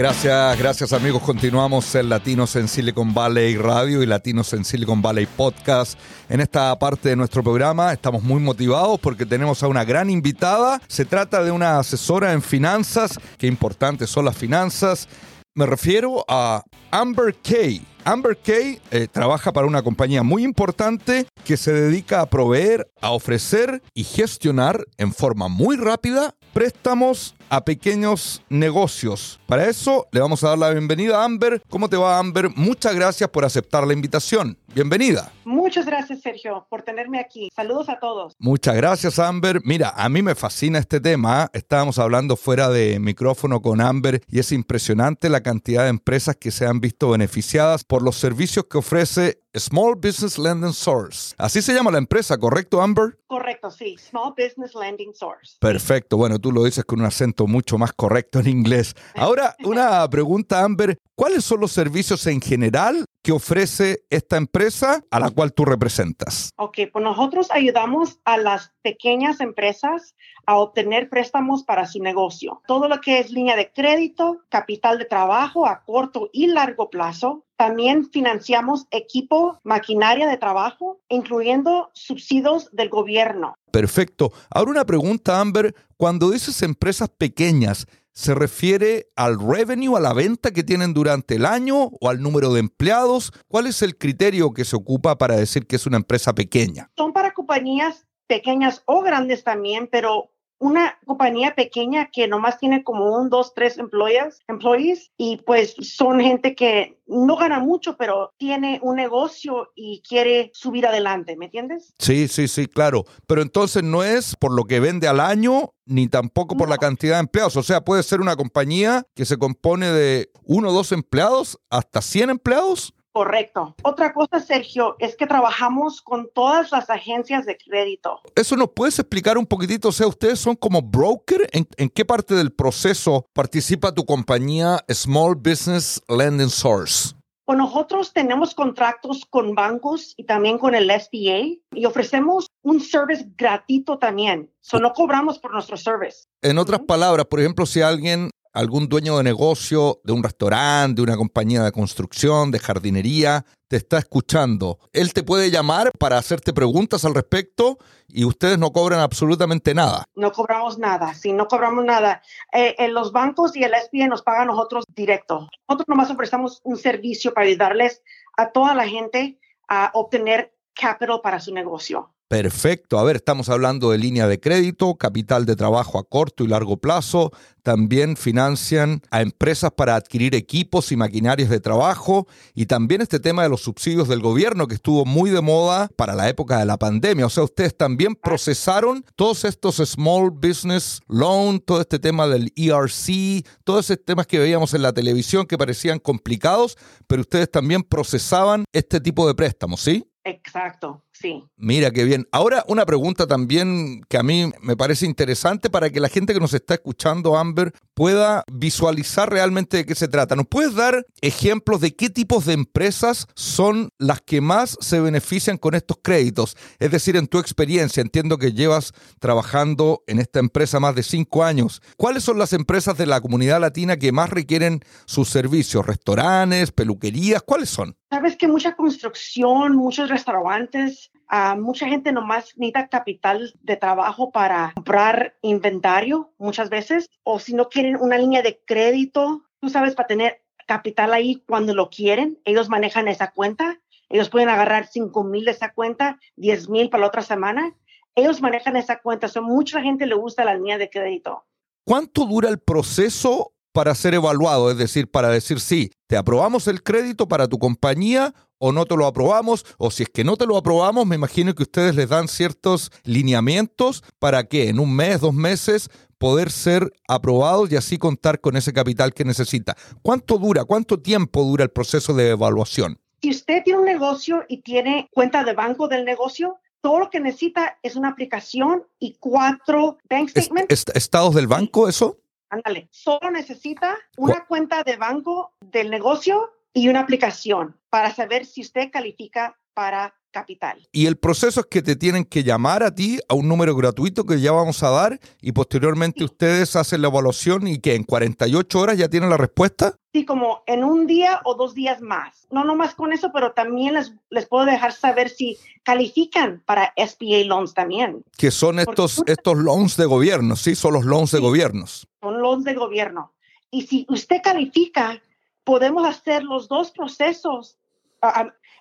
Gracias, gracias amigos. Continuamos en Latinos en Silicon Valley Radio y Latinos en Silicon Valley Podcast. En esta parte de nuestro programa estamos muy motivados porque tenemos a una gran invitada. Se trata de una asesora en finanzas. Qué importantes son las finanzas. Me refiero a Amber Kay. Amber Kay eh, trabaja para una compañía muy importante que se dedica a proveer, a ofrecer y gestionar en forma muy rápida préstamos a pequeños negocios. Para eso le vamos a dar la bienvenida a Amber. ¿Cómo te va Amber? Muchas gracias por aceptar la invitación. Bienvenida. Muchas gracias Sergio por tenerme aquí. Saludos a todos. Muchas gracias Amber. Mira, a mí me fascina este tema. Estábamos hablando fuera de micrófono con Amber y es impresionante la cantidad de empresas que se han visto beneficiadas por los servicios que ofrece Small Business Lending Source. Así se llama la empresa, ¿correcto, Amber? Correcto, sí. Small Business Lending Source. Perfecto. Bueno, tú lo dices con un acento mucho más correcto en inglés. Ahora, una pregunta, Amber. ¿Cuáles son los servicios en general que ofrece esta empresa a la cual tú representas? Ok, pues nosotros ayudamos a las pequeñas empresas a obtener préstamos para su negocio. Todo lo que es línea de crédito, capital de trabajo a corto y largo plazo. También financiamos equipo, maquinaria de trabajo, incluyendo subsidios del gobierno. Perfecto. Ahora una pregunta, Amber. Cuando dices empresas pequeñas, se refiere al revenue, a la venta que tienen durante el año o al número de empleados? ¿Cuál es el criterio que se ocupa para decir que es una empresa pequeña? Son para compañías pequeñas o grandes también, pero una compañía pequeña que nomás tiene como un, dos, tres employees, employees y pues son gente que no gana mucho, pero tiene un negocio y quiere subir adelante, ¿me entiendes? Sí, sí, sí, claro. Pero entonces no es por lo que vende al año ni tampoco por la cantidad de empleados. O sea, puede ser una compañía que se compone de uno o dos empleados hasta 100 empleados. Correcto. Otra cosa, Sergio, es que trabajamos con todas las agencias de crédito. ¿Eso nos puedes explicar un poquitito? O sea, ustedes son como broker. ¿En, qué parte del proceso participa tu compañía Small Business Lending Source? Pues nosotros tenemos contratos con bancos y también con el SBA y ofrecemos un service gratuito también. So no cobramos por nuestro service. En otras palabras, por ejemplo, si alguien algún dueño de negocio, de un restaurante, de una compañía de construcción, de jardinería, te está escuchando. Él te puede llamar para hacerte preguntas al respecto y ustedes no cobran absolutamente nada. No cobramos nada, sí, no cobramos nada. Eh, en los bancos y el SBA nos pagan nosotros directo. Nosotros nomás ofrecemos un servicio para ayudarles a toda la gente a obtener capital para su negocio. Perfecto. A ver, estamos hablando de línea de crédito, capital de trabajo a corto y largo plazo. También financian a empresas para adquirir equipos y maquinarias de trabajo. Y también este tema de los subsidios del gobierno que estuvo muy de moda para la época de la pandemia. O sea, ustedes también procesaron todos estos small business loan, todo este tema del ERC, todos esos temas que veíamos en la televisión que parecían complicados, pero ustedes también procesaban este tipo de préstamos, ¿sí? Exacto, sí. Mira qué bien. Ahora una pregunta también que a mí me parece interesante para que la gente que nos está escuchando, Amber, pueda visualizar realmente de qué se trata. ¿Nos puedes dar ejemplos de qué tipos de empresas son las que más se benefician con estos créditos? Es decir, en tu experiencia, entiendo que llevas trabajando en esta empresa más de cinco años. ¿Cuáles son las empresas de la comunidad latina que más requieren sus servicios? ¿Restaurantes, peluquerías? ¿Cuáles son? Sabes que mucha construcción, muchos restaurantes, mucha gente nomás necesita capital de trabajo para comprar inventario muchas veces, o si no quieren una línea de crédito, tú sabes, para tener capital ahí cuando lo quieren, ellos manejan esa cuenta, ellos pueden agarrar 5 mil de esa cuenta, 10 mil para la otra semana, ellos manejan esa cuenta, so, mucha gente le gusta la línea de crédito. ¿Cuánto dura el proceso para ser evaluado, es decir, para decir sí, te aprobamos el crédito para tu compañía o no te lo aprobamos, o si es que no te lo aprobamos, me imagino que ustedes les dan ciertos lineamientos para que en un mes, dos meses poder ser aprobados y así contar con ese capital que necesita. ¿Cuánto dura, cuánto tiempo dura el proceso de evaluación? Si usted tiene un negocio y tiene cuenta de banco del negocio, todo lo que necesita es una aplicación y cuatro bank statements. ¿Estados del banco eso? Ándale, solo necesita una cuenta de banco del negocio y una aplicación para saber si usted califica para capital. Y el proceso es que te tienen que llamar a ti a un número gratuito que ya vamos a dar y posteriormente ustedes hacen la evaluación y que en 48 horas ya tienen la respuesta. Sí, como en un día o dos días más. No nomás con eso, pero también les, les puedo dejar saber si califican para SBA loans también. Que son estos, estos loans de gobierno, sí, son los loans de gobiernos. Son loans de gobierno. Y si usted califica, podemos hacer los dos procesos.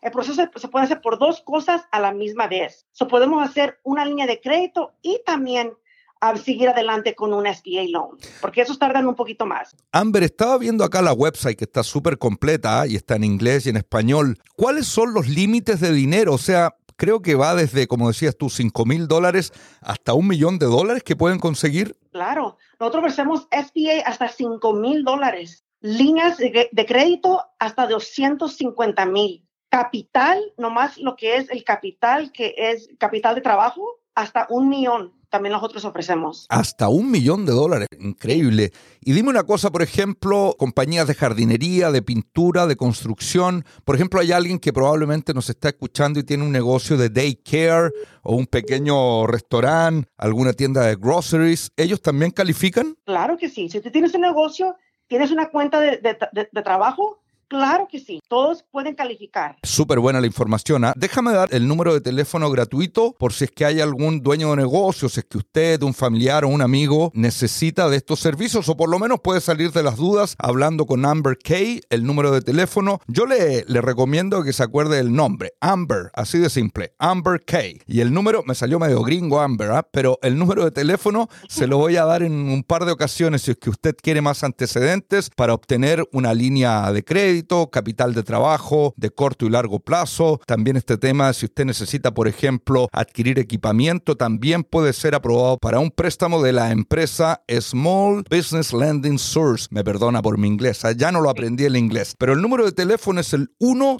El proceso se puede hacer por dos cosas a la misma vez. So, podemos hacer una línea de crédito y también a seguir adelante con un SBA loan, porque esos tardan un poquito más. Amber, estaba viendo acá la website que está súper completa y está en inglés y en español. ¿Cuáles son los límites de dinero? O sea, creo que va desde, como decías tú, 5 mil dólares hasta un millón de dólares que pueden conseguir. Claro, nosotros ofrecemos SBA hasta 5 mil dólares, líneas de, de crédito hasta 250 mil, capital, nomás lo que es el capital, que es capital de trabajo, hasta un millón también nosotros ofrecemos. Hasta un millón de dólares, increíble. Y dime una cosa, por ejemplo, compañías de jardinería, de pintura, de construcción. Por ejemplo, hay alguien que probablemente nos está escuchando y tiene un negocio de daycare o un pequeño restaurante, alguna tienda de groceries. ¿Ellos también califican? Claro que sí. Si tú tienes un negocio, tienes una cuenta de, de trabajo, Claro que sí, todos pueden calificar. Súper buena la información. ¿ah? Déjame dar el número de teléfono gratuito por si es que hay algún dueño de negocio, si es que usted, un familiar o un amigo necesita de estos servicios o por lo menos puede salir de las dudas hablando con Amber Kay, el número de teléfono. Yo le, le recomiendo que se acuerde del nombre, Amber, así de simple, Amber Kay. Y el número, me salió medio gringo Amber, ¿ah? pero el número de teléfono se lo voy a dar en un par de ocasiones si es que usted quiere más antecedentes para obtener una línea de crédito capital de trabajo de corto y largo plazo. También este tema, si usted necesita, por ejemplo, adquirir equipamiento, también puede ser aprobado para un préstamo de la empresa Small Business Lending Source. Me perdona por mi inglés, ah, ya no lo aprendí el inglés. Pero el número de teléfono es el 1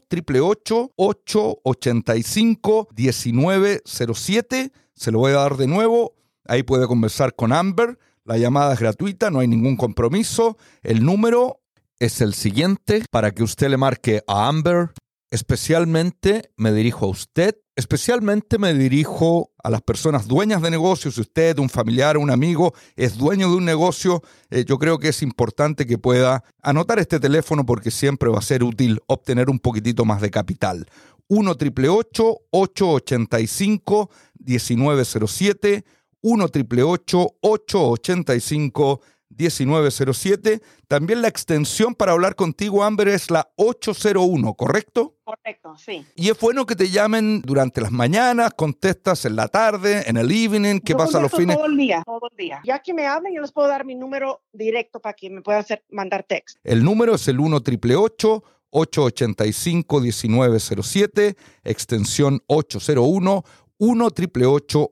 885 1907 Se lo voy a dar de nuevo. Ahí puede conversar con Amber. La llamada es gratuita, no hay ningún compromiso. El número es el siguiente para que usted le marque a Amber. Especialmente me dirijo a usted, especialmente me dirijo a las personas dueñas de negocios. Si usted, un familiar, un amigo, es dueño de un negocio, eh, yo creo que es importante que pueda anotar este teléfono porque siempre va a ser útil obtener un poquitito más de capital. 1 885 1907 1 885 1907. También la extensión para hablar contigo, Amber, es la 801, ¿correcto? Correcto, sí. Y es bueno que te llamen durante las mañanas, contestas en la tarde, en el evening, ¿qué pasa los fines? Todo el día, todo el día. Ya que me hablen, yo les puedo dar mi número directo para que me puedan hacer, mandar text. El número es el 1 888 885 1907 extensión 801 1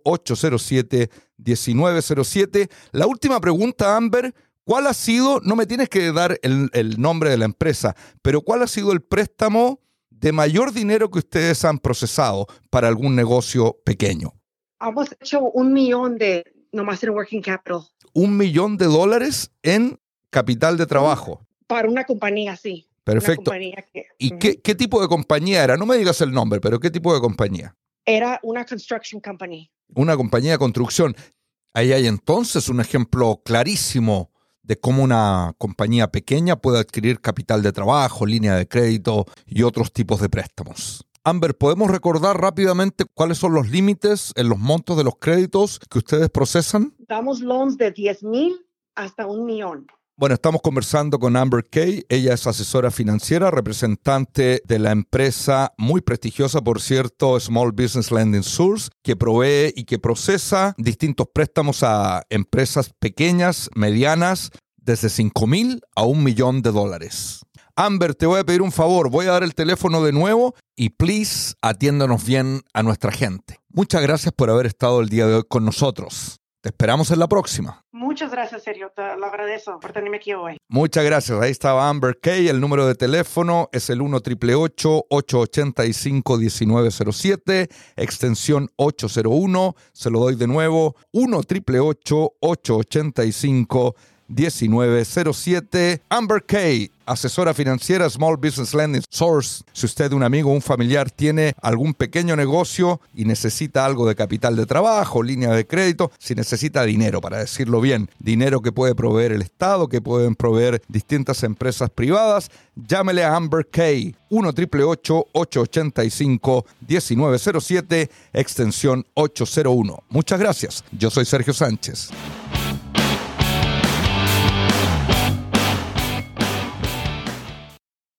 807 1907 La última pregunta, Amber, ¿cuál ha sido, no me tienes que dar el, el nombre de la empresa, pero cuál ha sido el préstamo de mayor dinero que ustedes han procesado para algún negocio pequeño? Hemos hecho un millón de, nomás en working capital. Un millón de dólares en capital de trabajo. Para una compañía, sí. Perfecto. ¿Y qué, qué, tipo de compañía era? No me digas el nombre, pero ¿qué tipo de compañía? Era una construction company. Una compañía de construcción. Ahí hay entonces un ejemplo clarísimo de cómo una compañía pequeña puede adquirir capital de trabajo, línea de crédito y otros tipos de préstamos. Amber, ¿podemos recordar rápidamente cuáles son los límites en los montos de los créditos que ustedes procesan? Damos loans de 10 mil hasta un millón. Bueno, estamos conversando con Amber Kay. Ella es asesora financiera, representante de la empresa muy prestigiosa, por cierto, Small Business Lending Source, que provee y que procesa distintos préstamos a empresas pequeñas, medianas, desde 5 mil a un millón de dólares. Amber, te voy a pedir un favor, voy a dar el teléfono de nuevo y please atiéndanos bien a nuestra gente. Muchas gracias por haber estado el día de hoy con nosotros. Te esperamos en la próxima. Muchas gracias, Sergio. Te lo agradezco por tenerme aquí hoy. Muchas gracias. Ahí estaba Amber Kay. El número de teléfono es el 1 885 1907 extensión 801. Se lo doy de nuevo. 1 885 1907. Amber Kay, asesora financiera Small Business Lending Source. Si usted, un amigo un familiar, tiene algún pequeño negocio y necesita algo de capital de trabajo, línea de crédito, si necesita dinero, para decirlo bien, dinero que puede proveer el Estado, que pueden proveer distintas empresas privadas, llámele a Amber Kay, 1 885 1907 extensión 801. Muchas gracias. Yo soy Sergio Sánchez.